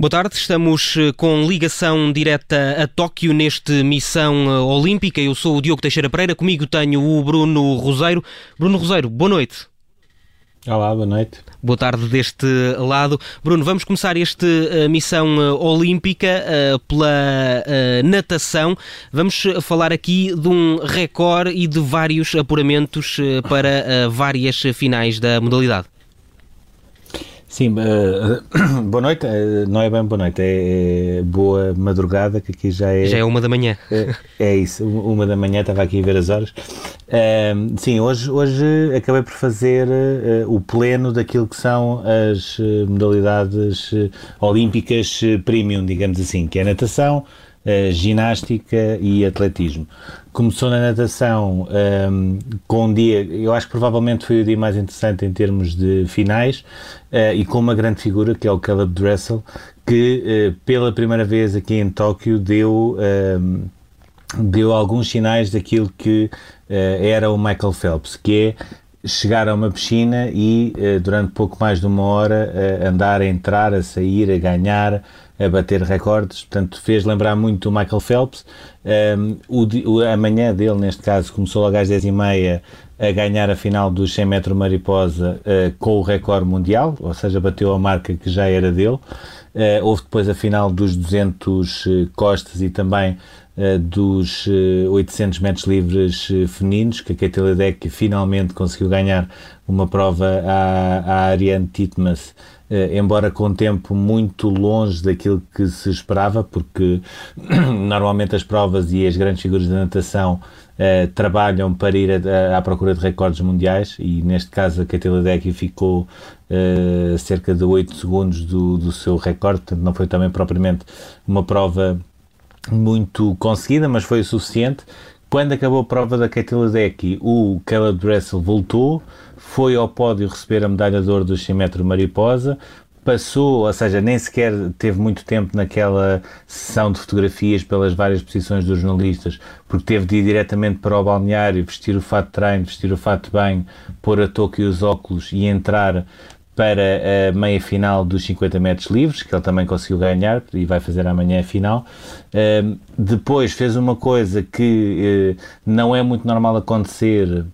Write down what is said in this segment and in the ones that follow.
Boa tarde, estamos eh, com ligação direta a Tóquio neste Missão eh, Olímpica. Eu sou o Diogo Teixeira Pereira, comigo tenho o Bruno Roseiro. Bruno Roseiro, boa noite. Olá, boa noite. Boa tarde deste lado. Bruno, vamos começar esta uh, missão uh, olímpica uh, pela natação. Vamos falar aqui de um recorde e de vários apuramentos para várias finais da modalidade. Sim, uh, boa noite, uh, não é bem boa noite, é, é, boa madrugada, que aqui já é... Já é uma da manhã. É, é isso, uma da manhã, estava aqui a ver as horas. Uh, sim, hoje, hoje acabei por fazer o pleno daquilo que são as modalidades olímpicas premium, digamos assim, que é natação, uh, ginástica e atletismo. Começou na natação um, ehm, com um dia, eu acho que provavelmente foi o dia mais interessante em termos de finais, uh, e com uma grande figura que é o Caleb Dressel, que uh, pela primeira vez aqui em Tóquio deu. Um, ehm, deu alguns sinais daquilo que era o Michael Phelps, que é chegar a uma piscina e durante pouco mais de uma hora andar a entrar, a sair, a ganhar, a bater recordes, portanto fez lembrar muito o Michael Phelps. Um, o, a manhã dele, neste caso, começou logo às 10h30 a ganhar a final do 100 metros mariposa uh, com o recorde mundial, ou seja, bateu a marca que já era dele. Uh, houve depois a final dos 200 uh, costas e também dos 800 metros livres femininos, que a Katie Ledeck finalmente conseguiu ganhar uma prova à, à Ariane Titmus embora com tempo muito longe daquilo que se esperava, porque normalmente as provas e as grandes figuras da natação Uh, trabalham para ir a, a, à procura de recordes mundiais e neste caso a Katie Ledecky ficou uh, cerca de 8 segundos do, do seu recorde, portanto não foi também propriamente uma prova muito conseguida, mas foi o suficiente. Quando acabou a prova da Katie Ledecky, o Caleb Dressel voltou, foi ao pódio receber a medalha de ouro do 100 metros mariposa, passou, ou seja, nem sequer teve muito tempo naquela sessão de fotografias pelas várias posições dos jornalistas, porque teve de ir diretamente para o balneário, vestir o fato de treino, vestir o fato de banho, pôr a touca e os óculos e entrar para a meia final dos 50 metros livres, que ele também conseguiu ganhar e vai fazer amanhã a final. Uh, depois fez uma coisa que uh, não é muito normal acontecer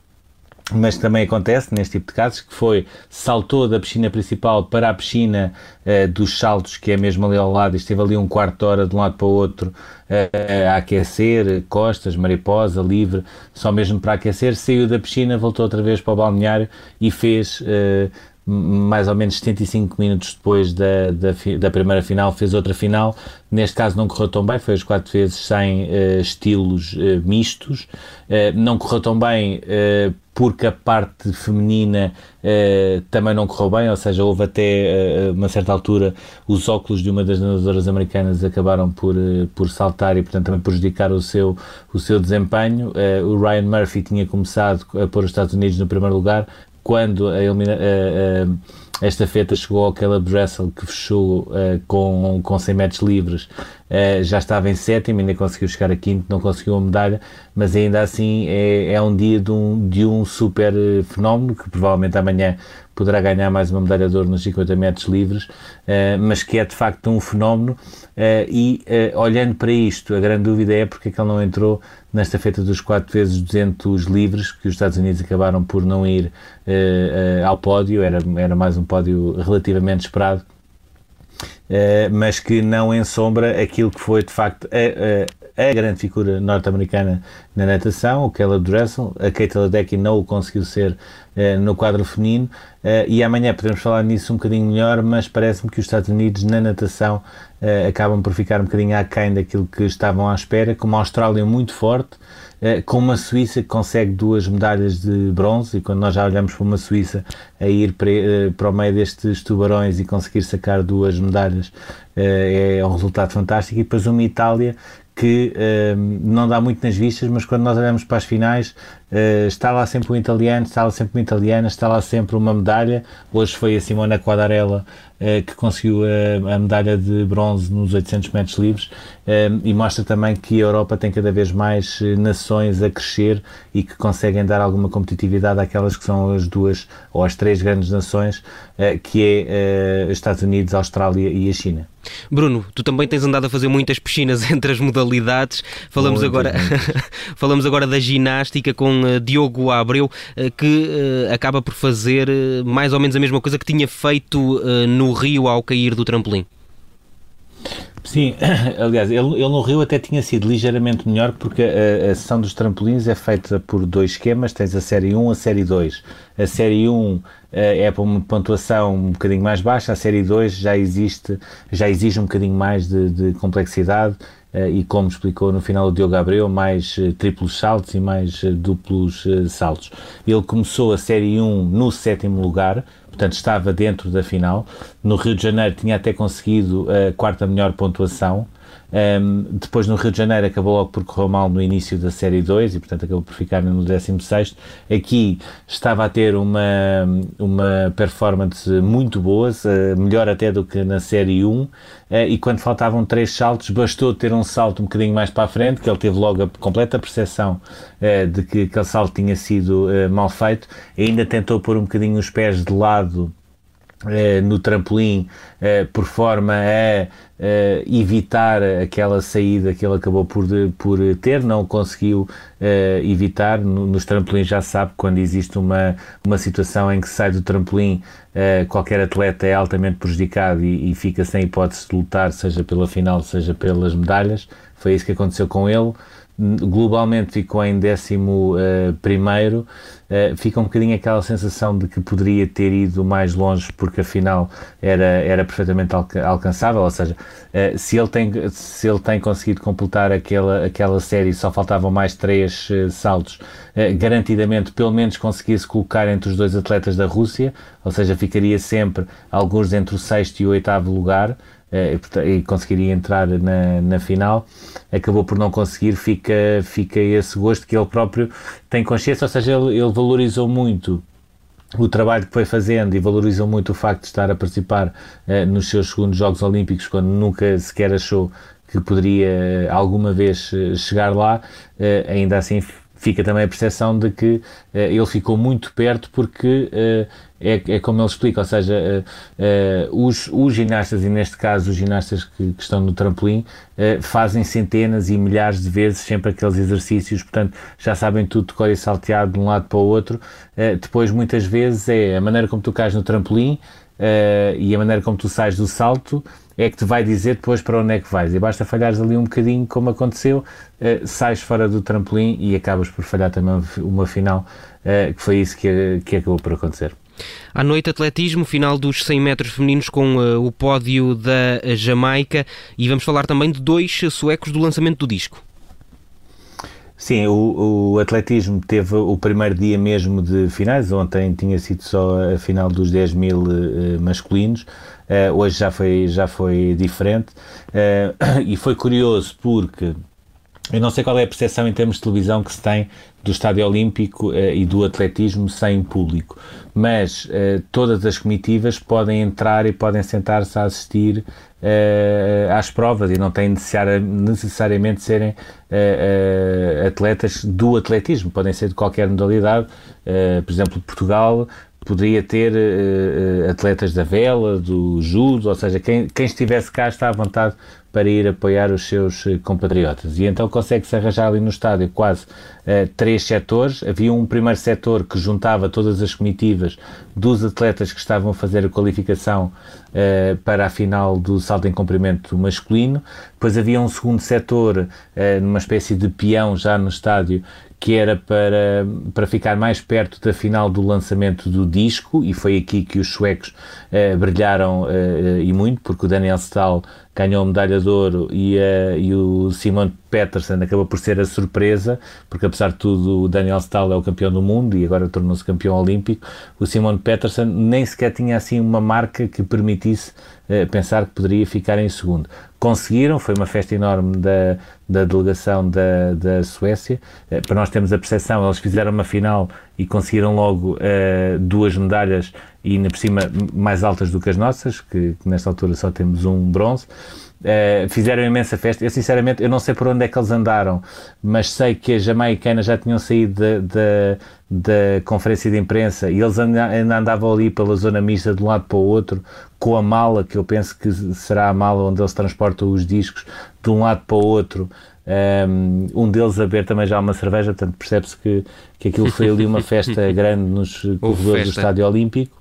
mas também acontece neste tipo de casos, que foi saltou da piscina principal para a piscina uh, dos saltos, que é mesmo ali ao lado, e esteve ali um quarto de hora de um lado para o outro uh, a aquecer, costas, mariposa, livre, só mesmo para aquecer, saiu da piscina, voltou outra vez para o balneário e fez uh, mais ou menos 75 minutos depois da, da, da, primeira final, fez outra final. Neste caso não correu tão bem, foi as quatro vezes sem uh, estilos uh, mistos. Uh, não correu tão bem porque a parte feminina também não correu bem, ou seja, houve até uma certa altura os óculos de uma das nadadoras americanas acabaram por, por saltar e, portanto, também prejudicar o seu, o seu desempenho. o Ryan Murphy tinha começado a pôr os Estados Unidos no primeiro lugar, quando a, a, a, esta feta chegou ao Caleb Dressel, que fechou uh, com, com 100 metros livres, uh, já estava em sétimo, ainda conseguiu chegar a quinto, não conseguiu a medalha, mas ainda assim é, é um dia de um, de um super eh, fenómeno, que provavelmente amanhã poderá ganhar mais uma medalha de ouro nos 50 metros livres, uh, mas que é de facto um fenómeno. e olhando para isto, a grande dúvida é porque é que ele não entrou nesta feita dos 4 vezes 200 livres, que os Estados Unidos acabaram por não ir ao pódio, era, era mais um pódio relativamente esperado, mas que não ensombra aquilo que foi de facto a, a grande figura norte-americana na natação, o Caleb Dressel, a Kate Ledecky não o conseguiu ser no quadro feminino, e amanhã podemos falar nisso um bocadinho melhor, mas parece-me que os Estados Unidos na natação uh, acabam por ficar um bocadinho aquém daquilo que estavam à espera, com uma Austrália muito forte, com uma Suíça que consegue duas medalhas de bronze, e quando nós já olhamos para uma Suíça a ir para, para o meio destes tubarões e conseguir sacar duas medalhas, é um resultado fantástico, e depois uma Itália que uh, não dá muito nas vistas, mas quando nós olhamos para as finais, Uh, está lá sempre um italiano, está lá sempre uma italiana, está lá sempre uma medalha. Hoje foi a Simona Quadarella uh, que conseguiu a, a, medalha de bronze nos 800 metros livres uh, e mostra também que a Europa tem cada vez mais nações a crescer e que conseguem dar alguma competitividade àquelas que são as duas ou as três grandes nações, que é Estados Unidos, Austrália e a China. Bruno, tu também tens andado a fazer muitas piscinas entre as modalidades. Falamos agora falamos agora da ginástica com Diogo Abreu, uh, que uh, acaba por fazer mais ou menos a mesma coisa que tinha feito no Rio ao cair do trampolim. Sim, aliás, ele, ele, no Rio até tinha sido ligeiramente melhor porque a, a, sessão dos trampolins é feita por dois esquemas, tens a série 1 a série 2. A série 1 é para uma pontuação um bocadinho mais baixa, a série 2 já existe, já exige um bocadinho mais de, de complexidade eh, e como explicou no final o Diogo Abreu, mais eh, triplos saltos e mais eh, duplos saltos. Ele começou a Série 1 no sétimo lugar, portanto estava dentro da final. No Rio de Janeiro tinha até conseguido a quarta melhor pontuação, um, depois no Rio de Janeiro acabou logo por correr mal no início da Série 2 e portanto acabou por ficar no 16 Aqui estava a ter uma, uma performance muito boa, melhor até do que na Série 1 uh, e quando faltavam três saltos bastou ter um salto um bocadinho mais para a frente que ele teve logo a completa percepção uh, de que aquele salto tinha sido mal feito. Ainda tentou pôr um bocadinho os pés de lado eh, no trampolim eh, por forma a eh, evitar aquela saída que ele acabou por, por ter, não conseguiu evitar. nos trampolins já sabe quando existe uma, uma situação em que sai do trampolim, qualquer atleta é altamente prejudicado e, e fica sem hipótese de lutar, seja pela final, seja pelas medalhas. Foi isso que aconteceu com ele globalmente ficou em décimo uh, primeiro, uh, fica um bocadinho aquela sensação de que poderia ter ido mais longe porque afinal era, era perfeitamente alca alcançável, ou seja, uh, se, ele tem, se ele tem conseguido completar aquela, aquela série só faltavam mais três saltos, garantidamente pelo menos conseguisse colocar entre os dois atletas da Rússia, ou seja, ficaria sempre alguns entre o sexto e o oitavo lugar, eh, e, conseguiria entrar na, na final, acabou por não conseguir, fica, fica esse gosto que ele próprio tem consciência, ou seja, ele, ele valorizou muito o trabalho que foi fazendo e valorizou muito o facto de estar a participar uh, nos seus segundos Jogos Olímpicos, quando nunca sequer achou que poderia uh, alguma vez uh, chegar lá, ainda assim fica também a percepção de que uh, ele ficou muito perto porque uh, é, é, como ele explica, ou seja, uh, os, os, ginastas, e neste caso os ginastas que, que estão no trampolim, fazem centenas e milhares de vezes sempre aqueles exercícios, portanto já sabem tudo de cor e salteado de um lado para o outro. depois, muitas vezes, é a maneira como tu cais no trampolim e a maneira como tu sais do salto é que te vai dizer depois para onde é que vais. E basta falhares ali um bocadinho, como aconteceu, uh, sais fora do trampolim e acabas por falhar também uma final, uh, que foi isso que, que acabou por acontecer. À noite, atletismo, final dos 100 metros femininos com uh, o pódio da Jamaica e vamos falar também de dois suecos do lançamento do disco. Sim, o, o, atletismo teve o primeiro dia mesmo de finais, ontem tinha sido só a final dos 10 mil uh, masculinos, uh, hoje já foi, já foi diferente. Uh, e foi curioso porque eu não sei qual é a percepção em termos de televisão que se tem do Estádio Olímpico uh, e do atletismo sem público, mas uh, todas as comitivas podem entrar e podem sentar-se a assistir uh, às provas e não têm necessariamente serem atletas do atletismo, podem ser de qualquer modalidade. por exemplo, Portugal poderia ter atletas da vela, do judo, ou seja, quem, quem estivesse cá está à vontade para ir apoiar os seus eh, compatriotas. E então consegue-se arranjar ali no estádio quase uh, três setores. Havia um primeiro setor que juntava todas as comitivas dos atletas que estavam a fazer a qualificação uh, para a final do salto em comprimento masculino. Depois havia um segundo setor, uh, numa espécie de peão já no estádio, que era para, para ficar mais perto da final do lançamento do disco, e foi aqui que os suecos brilharam e muito, porque o Daniel Stahl ganhou a medalha de ouro e, uh, e o Simon Peterson acabou por ser a surpresa, porque apesar de tudo o Daniel Stahl é o campeão do mundo e agora tornou-se campeão olímpico, o Simon Peterson nem sequer tinha assim uma marca que permitisse uh, pensar que poderia ficar em segundo. Conseguiram, foi uma festa enorme da, da delegação da, da Suécia. Uh, para nós temos a percepção, eles fizeram uma final e conseguiram logo uh, duas medalhas e ainda por cima mais altas do que as nossas, que, que nesta altura só temos um bronze. Uh, fizeram imensa festa. Eu, sinceramente, eu não sei por onde é que eles andaram, mas sei que as jamaicanas já tinham saído da, conferência de imprensa e eles ainda andavam ali pela zona mista de um lado para o outro, com a mala, que eu penso que será a mala onde eles transportam os discos, de um lado para o outro. Um, um deles a beber também já uma cerveja, portanto percebe-se que, que aquilo foi ali uma festa grande nos corredores do Estádio Olímpico.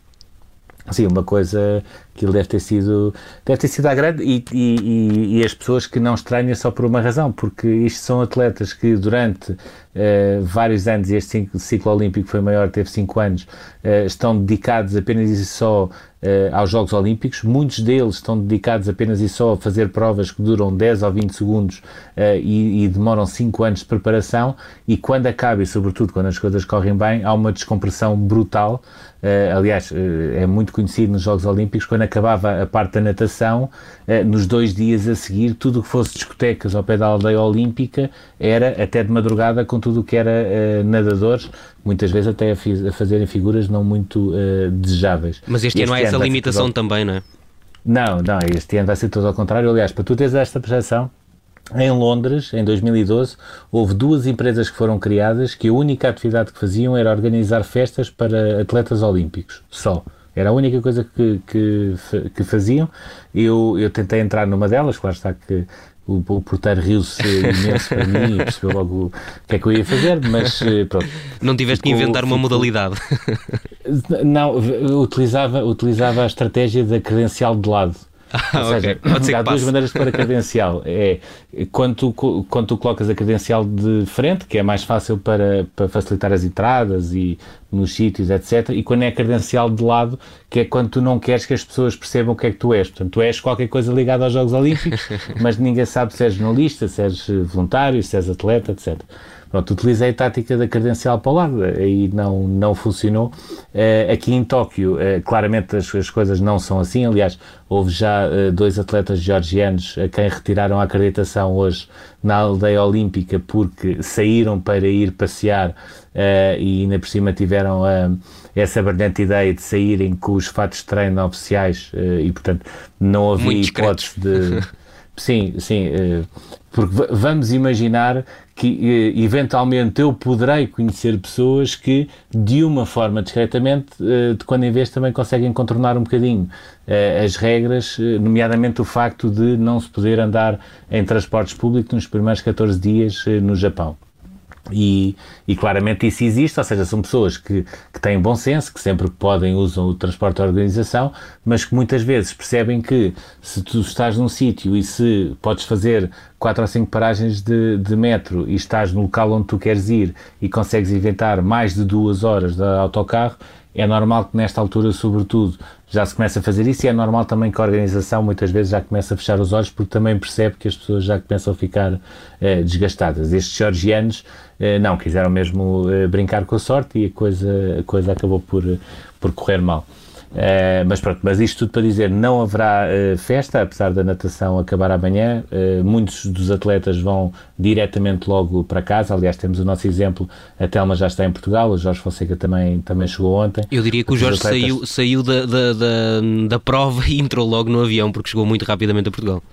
Sim, uma coisa ele deve ter sido deve ter sido à grande e, e, e, as pessoas que não estranham só por uma razão, porque isto são atletas que durante uh, vários anos, este ciclo olímpico foi maior, teve 5 anos, uh, estão dedicados apenas e só uh, aos Jogos Olímpicos. Muitos deles estão dedicados apenas e só a fazer provas que duram 10 ou 20 segundos e, e, demoram 5 anos de preparação e quando acaba, e sobretudo quando as coisas correm bem, há uma descompressão brutal aliás, é muito conhecido nos Jogos Olímpicos, quando acabava a parte da natação, uh, nos dois dias a seguir, tudo o que fosse discotecas ao pé da aldeia olímpica era até de madrugada com tudo o que era nadadores, muitas vezes até a, fazerem figuras não muito desejáveis. Mas este, este ano há essa limitação também, não é? Não, não, este ano vai ser todo ao contrário. Aliás, para tu teres esta percepção, em Londres, em 2012, houve duas empresas que foram criadas que a única atividade que faziam era organizar festas para atletas olímpicos, só. Era a única coisa que, que, que faziam. Eu, eu tentei entrar numa delas, claro está que o, o porteiro riu-se imenso para mim e percebeu logo o que é que eu ia fazer, mas eh, pronto. Não tiveste ficou, que inventar uma ficou, modalidade? Não, utilizava, utilizava a estratégia da credencial de lado. Ah, Ou seja, okay. há duas maneiras para credencial. É quando tu, quando tu colocas a credencial de frente, que é mais fácil para, para facilitar as entradas e nos sítios, etc. E quando é a credencial de lado, que é quando tu não queres que as pessoas percebam o que é que tu és. Portanto, tu és qualquer coisa ligada aos Jogos Olímpicos, mas ninguém sabe se és jornalista, se és voluntário, se és atleta, etc. Pronto, utilizei a tática da credencial para o lado, aí não, não funcionou. Uh, aqui em Tóquio, uh, claramente as, as, coisas não são assim. Aliás, houve já uh, dois atletas georgianos a quem retiraram a acreditação hoje na aldeia olímpica porque saíram para ir passear e ainda por cima tiveram essa brilhante ideia de saírem com os fatos de treino oficiais e, portanto, não havia hipótese de. Sim, sim, porque vamos imaginar que eventualmente eu poderei conhecer pessoas que, de uma forma discretamente, eh, de quando em vez também conseguem contornar um bocadinho eh, as regras, eh, nomeadamente o facto de não se poder andar em transportes públicos nos primeiros 14 dias no Japão. E, e, claramente isso existe, ou seja, são pessoas que, que têm bom senso, que sempre podem usam o transporte de organização, mas que muitas vezes percebem que se tu estás num sítio e se podes fazer quatro ou cinco paragens de, de, metro e estás no local onde tu queres ir e consegues inventar mais de duas horas de autocarro, é normal que nesta altura, sobretudo, já se começa a fazer isso e é normal também que a organização muitas vezes já começa a fechar os olhos porque também percebe que as pessoas já começam a ficar eh, desgastadas. Estes georgianos não, quiseram mesmo eh, brincar com a sorte e a coisa, a coisa acabou por, por correr mal. Uh, mas pronto, mas isto tudo para dizer, não haverá uh, festa, apesar da natação acabar amanhã. Uh, muitos dos atletas vão diretamente logo para casa. Aliás, temos o nosso exemplo, a Telma já está em Portugal, o Jorge Fonseca também, também chegou ontem. Eu diria que o Jorge atletas... saiu, saiu da, da, da, da prova e entrou logo no avião, porque chegou muito rapidamente a Portugal.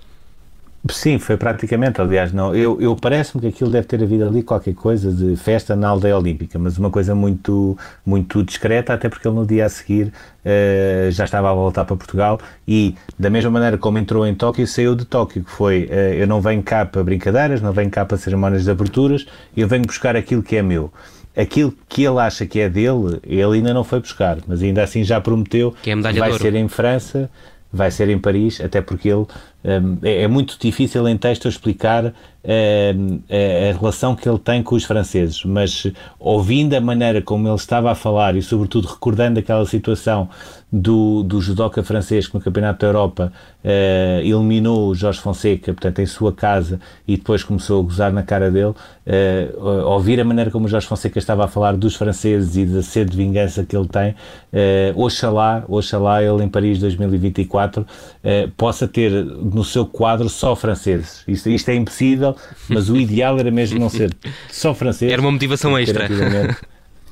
Sim, foi praticamente, aliás, não. Eu, eu parece-me que aquilo deve ter havido ali qualquer coisa de festa na aldeia olímpica, mas uma coisa muito, muito discreta, até porque ele no dia a seguir uh, já estava a voltar para Portugal e, da mesma maneira como entrou em Tóquio, saiu de Tóquio, que foi: uh, eu não venho cá para brincadeiras, não venho cá para cerimónias de aberturas, eu venho buscar aquilo que é meu aquilo que ele acha que é dele, ele ainda não foi buscar, mas ainda assim já prometeu que, é vai ser em França, vai ser em Paris, até porque ele é, é, muito difícil em texto explicar a relação que ele tem com os franceses, mas ouvindo a maneira como ele estava a falar e, sobretudo, recordando aquela situação do, do judoca francês que no Campeonato da Europa uh, eliminou o Jorge Fonseca, portanto, em sua casa, e depois começou a gozar na cara dele, uh, ouvir a maneira como o Jorge Fonseca estava a falar dos franceses e da sede de vingança que ele tem, uh, oxalá, oxalá ele em Paris 2024 uh, possa ter no seu quadro só franceses. Isto, isto é impossível, mas o ideal era mesmo não ser só francês. Era uma motivação extra.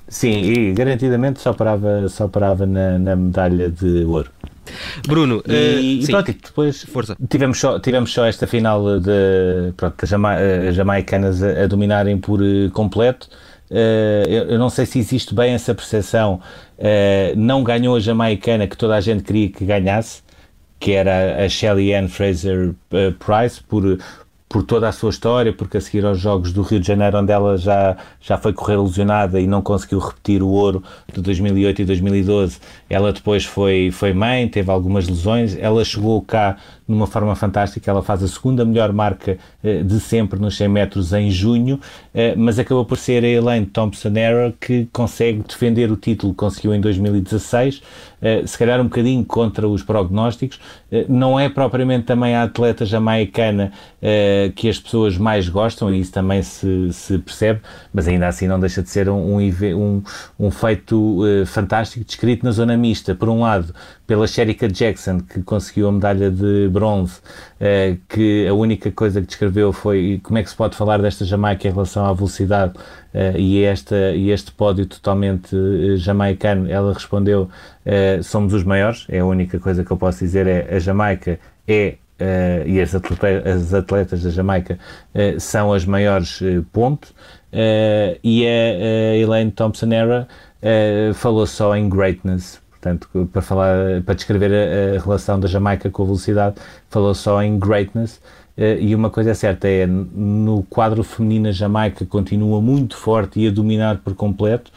Sim, e garantidamente só parava, só parava na, na medalha de ouro. Bruno, e, uh, pronto, depois Força. Tivemos, só, tivemos só esta final de pronto, as Jama jamaicanas a, a, dominarem por uh, completo. Uh, eu, eu, não sei se existe bem essa percepção. não ganhou a jamaicana que toda a gente queria que ganhasse, que era a Shelly Ann Fraser Price, por, por toda a sua história, porque a seguir aos Jogos do Rio de Janeiro, onde ela já, já foi correr lesionada e não conseguiu repetir o ouro de 2008 e 2012, ela depois foi, foi mãe, teve algumas lesões, ela chegou cá numa forma fantástica, ela faz a segunda melhor marca eh, de sempre nos 100 metros em junho, eh, mas acabou por ser a Elaine Thompson-Era que consegue defender o título, conseguiu em 2016, eh, se calhar um bocadinho contra os prognósticos, não é propriamente também a atleta jamaicana que as pessoas mais gostam, e isso também se, se percebe, mas ainda assim não deixa de ser um, um, um feito fantástico, descrito na zona mista, por um lado, pela Sherika Jackson, que conseguiu a medalha de bronze, eh, que a única coisa que descreveu foi como é que se pode falar desta Jamaica em relação à velocidade eh, e, esta, e este pódio totalmente eh, jamaicano. Ela respondeu: somos os maiores, é a única coisa que eu posso dizer, é a Jamaica é Uh, e as atletas, as atletas, da Jamaica uh, são as maiores, uh, ponto. e a, Elaine Thompson-Era falou só em greatness, Portanto, para falar, para descrever a, a, relação da Jamaica com a velocidade, falou só em greatness. E uma coisa é certa é no quadro feminino a Jamaica continua muito forte e a dominar por completo.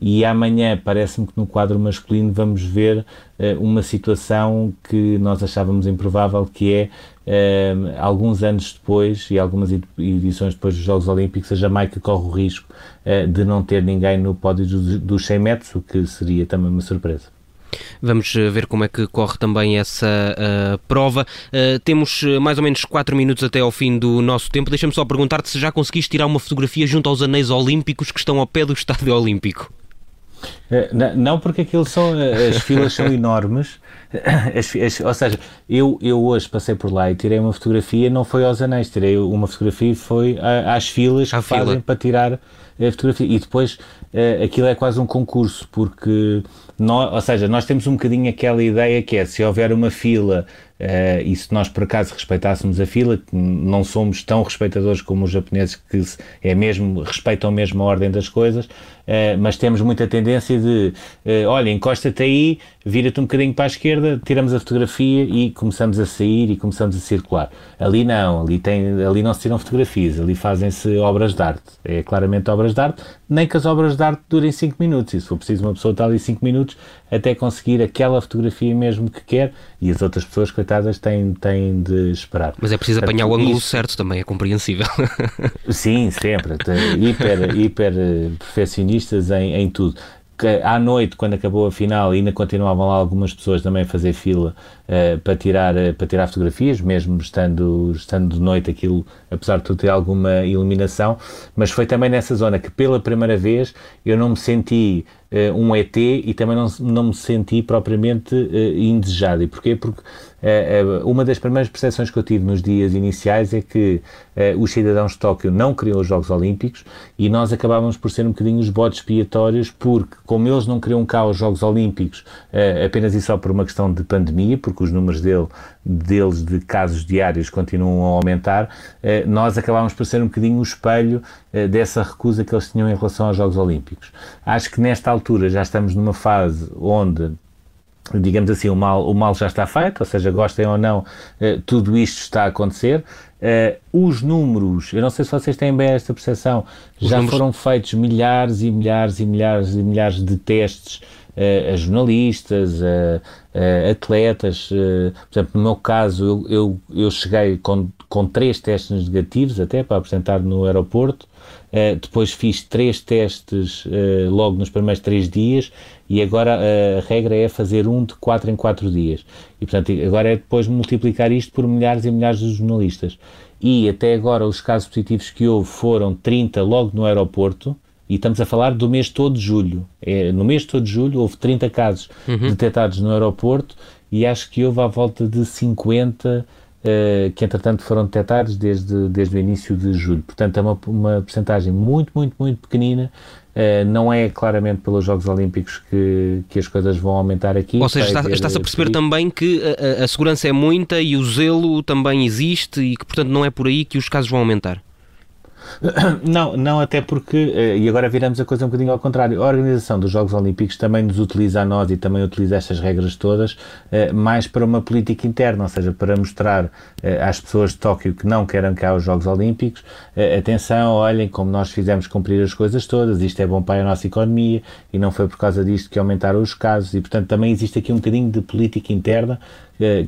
E amanhã parece-me que no quadro masculino vamos ver uh, uma situação que nós achávamos improvável, que é uh, alguns anos depois e algumas edições depois dos Jogos Olímpicos, a Jamaica corre o risco de não ter ninguém no pódio dos, dos 100 metros, o que seria também uma surpresa. Vamos ver como é que corre também essa uh, prova. Uh, temos mais ou menos 4 minutos até ao fim do nosso tempo. Deixa-me só perguntar-te se já conseguiste tirar uma fotografia junto aos anéis olímpicos que estão ao pé do Estádio Olímpico. Não, porque aquilo são, as filas são enormes. As, as, ou seja, eu, eu hoje passei por lá e tirei uma fotografia, não foi aos anéis, tirei uma fotografia e foi às filas que fila. fazem para tirar a fotografia. E depois aquilo é quase um concurso, porque nós, ou seja, nós temos um bocadinho aquela ideia que é se houver uma fila uh, e se nós por acaso respeitássemos a fila, não somos tão respeitadores como os japoneses que é mesmo, respeitam mesmo a ordem das coisas, uh, mas temos muita tendência de uh, olha, encosta-te aí, vira-te um bocadinho para a esquerda, tiramos a fotografia e começamos a sair e começamos a circular. Ali não, ali, tem, ali não se tiram fotografias, ali fazem-se obras de arte. É claramente obras de arte, nem que as obras de arte durem 5 minutos. E se for preciso uma pessoa estar ali 5 minutos até conseguir aquela fotografia mesmo que quer e as outras pessoas, coitadas, têm, têm de esperar. Mas é preciso apanhar o ângulo isso... certo também, é compreensível. Sim, sempre. Hiper, hiper eh, perfeccionistas em, em tudo à noite, quando acabou a final, ainda continuavam lá algumas pessoas também a fazer fila uh, para, tirar, uh, para tirar fotografias, mesmo estando, estando de noite, aquilo, apesar de tudo, ter alguma iluminação. Mas foi também nessa zona que, pela primeira vez, eu não me senti uh, um ET e também não, não me senti propriamente indesejado. E porquê? Porque uma das primeiras percepções que eu tive nos dias iniciais é que os cidadãos de Tóquio não queriam os Jogos Olímpicos e nós acabávamos por ser um bocadinho os bodes expiatórios, porque, como eles não queriam cá os Jogos Olímpicos apenas e só por uma questão de pandemia, porque os números dele, deles de casos diários continuam a aumentar, eh, nós acabámos por ser um bocadinho o espelho eh, dessa recusa que eles tinham em relação aos Jogos Olímpicos. Acho que nesta altura já estamos numa fase onde digamos assim, o mal, o mal já está feito, ou seja, gostem ou não, eh, tudo isto está a acontecer. os números, eu não sei se vocês têm bem esta percepção, já números... foram feitos milhares e milhares e milhares e milhares de testes a jornalistas, a, a atletas. por exemplo, no meu caso, eu, eu, eu cheguei com, com três testes negativos até para apresentar no aeroporto. Uh, depois fiz três testes uh, logo nos primeiros três dias e agora uh, a regra é fazer um de quatro em quatro dias. E portanto, agora é depois multiplicar isto por milhares e milhares de jornalistas. E até agora os casos positivos que houve foram 30 logo no aeroporto. E estamos a falar do mês todo de julho. É, no mês todo de julho houve 30 casos uhum. detectados no aeroporto e acho que houve à volta de 50 uh, que entretanto foram detectados desde, desde o início de julho. Portanto, é uma, uma porcentagem muito, muito, muito pequenina. Uh, não é claramente pelos Jogos Olímpicos que, que as coisas vão aumentar aqui. Ou seja, está-se está a perceber também que a, a segurança é muita e o zelo também existe e que, portanto, não é por aí que os casos vão aumentar. Não, não, até porque, eh, e agora viramos a coisa um bocadinho ao contrário, a organização dos Jogos Olímpicos também nos utiliza a nós e também utiliza estas regras todas eh, mais para uma política interna, ou seja, para mostrar eh, às pessoas de Tóquio que não querem cá os Jogos Olímpicos, atenção, olhem como nós fizemos cumprir as coisas todas, isto é bom para a nossa economia e não foi por causa disto que aumentaram os casos e, portanto, também existe aqui um bocadinho de política interna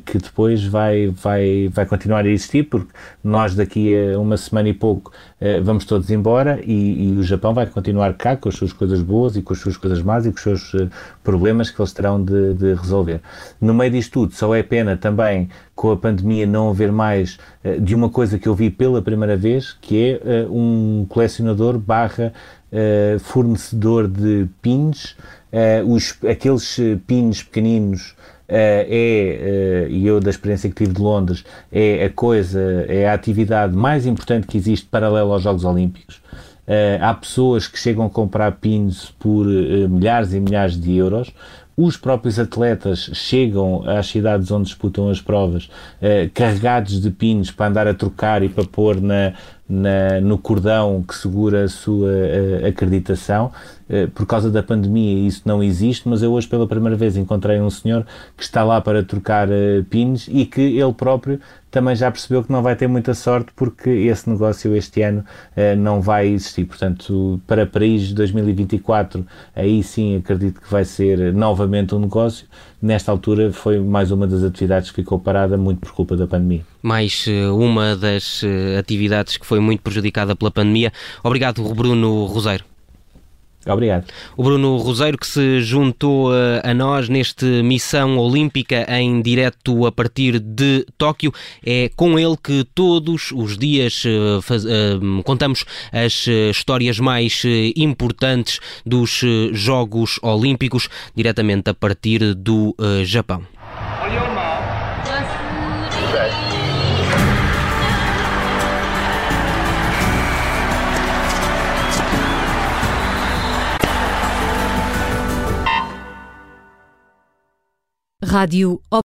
que depois vai, vai, vai continuar a existir, porque nós daqui a uma semana e pouco eh, vamos todos embora e, e, o Japão vai continuar cá com as suas coisas boas e com as suas coisas más e com os seus eh, problemas que eles terão de, de resolver. No meio disto tudo, só é pena também com a pandemia não haver mais eh, de uma coisa que eu vi pela primeira vez, que é um colecionador barra fornecedor de pins, aqueles pins pequeninos eh, é, eh, e eu da experiência que tive de Londres, é a coisa, é a atividade mais importante que existe paralela aos Jogos Olímpicos. Uh, há pessoas que chegam a comprar pins por uh, milhares e milhares de euros. Os próprios atletas chegam às cidades onde disputam as provas uh, carregados de pins para andar a trocar e para pôr na, na, no cordão que segura a sua uh, acreditação. Uh, por causa da pandemia isso não existe, mas eu hoje pela primeira vez encontrei um senhor que está lá para trocar uh, pins e que ele próprio também já percebeu que não vai ter muita sorte porque esse negócio este ano não vai existir. Portanto, para Paris 2024, aí sim acredito que vai ser novamente um negócio. Nesta altura foi mais uma das atividades que ficou parada muito por culpa da pandemia. Mais uma das atividades que foi muito prejudicada pela pandemia. Obrigado, Bruno Roseiro. Obrigado. O Bruno Roseiro que se juntou eh, a nós neste Missão Olímpica em direto a partir de Tóquio. É com ele que todos os dias eh, faz, uh, contamos as histórias mais importantes dos Jogos Olímpicos, diretamente a partir do Japão. Rádio